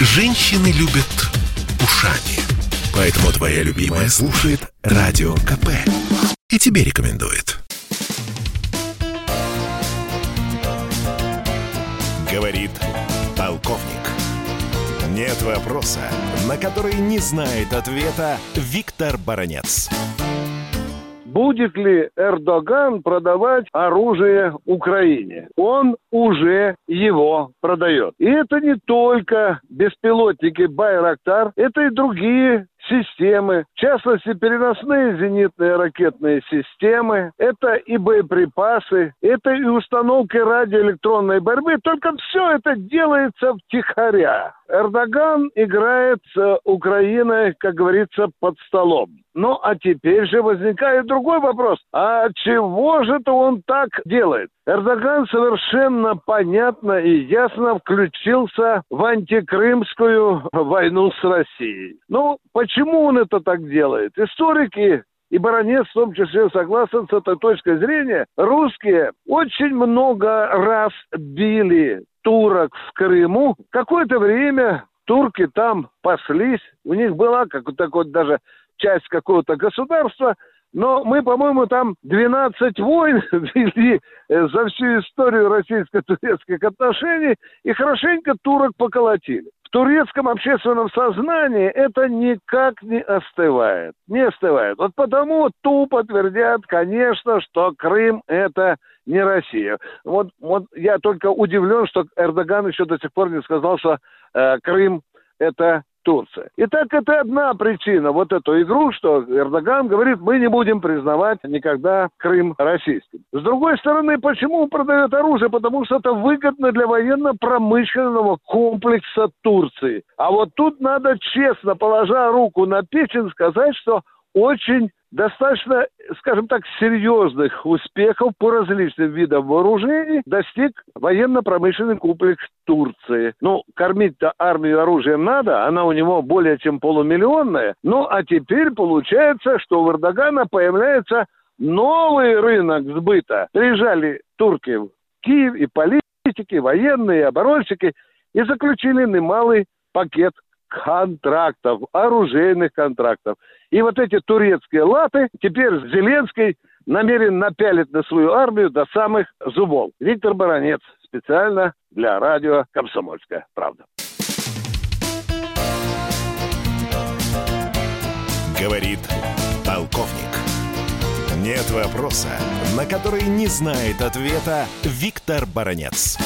Женщины любят ушами. Поэтому твоя любимая слушает Радио КП. И тебе рекомендует. Говорит полковник. Нет вопроса, на который не знает ответа Виктор Баранец. Будет ли Эрдоган продавать оружие Украине? Он уже его продает. И это не только беспилотники Байрактар, это и другие системы, в частности, переносные зенитные ракетные системы, это и боеприпасы, это и установки радиоэлектронной борьбы, только все это делается втихаря. Эрдоган играет с Украиной, как говорится, под столом. Ну, а теперь же возникает другой вопрос. А чего же это он так делает? Эрдоган совершенно понятно и ясно включился в антикрымскую войну с Россией. Ну, почему он это так делает? Историки и баронец в том числе согласен с этой точкой зрения. Русские очень много раз били турок в Крыму. Какое-то время турки там паслись. У них была как такой даже часть какого-то государства – но мы, по-моему, там 12 войн вели э, за всю историю российско-турецких отношений и хорошенько турок поколотили. В турецком общественном сознании это никак не остывает. Не остывает. Вот потому тупо твердят, конечно, что Крым это не Россия. Вот, вот я только удивлен, что Эрдоган еще до сих пор не сказал, что э, Крым это Турция. Итак, это одна причина, вот эту игру, что Эрдоган говорит, мы не будем признавать никогда Крым российским. С другой стороны, почему продает оружие? Потому что это выгодно для военно-промышленного комплекса Турции. А вот тут надо честно, положа руку на печень, сказать, что очень достаточно, скажем так, серьезных успехов по различным видам вооружений достиг военно-промышленный комплекс Турции. Ну, кормить-то армию оружием надо, она у него более чем полумиллионная. Ну, а теперь получается, что у Эрдогана появляется новый рынок сбыта. Приезжали турки в Киев и политики, военные, и оборонщики, и заключили немалый пакет контрактов, оружейных контрактов. И вот эти турецкие латы теперь Зеленский намерен напялить на свою армию до самых зубов. Виктор Баранец, специально для радио «Комсомольская правда». Говорит полковник. Нет вопроса, на который не знает ответа Виктор Баранец.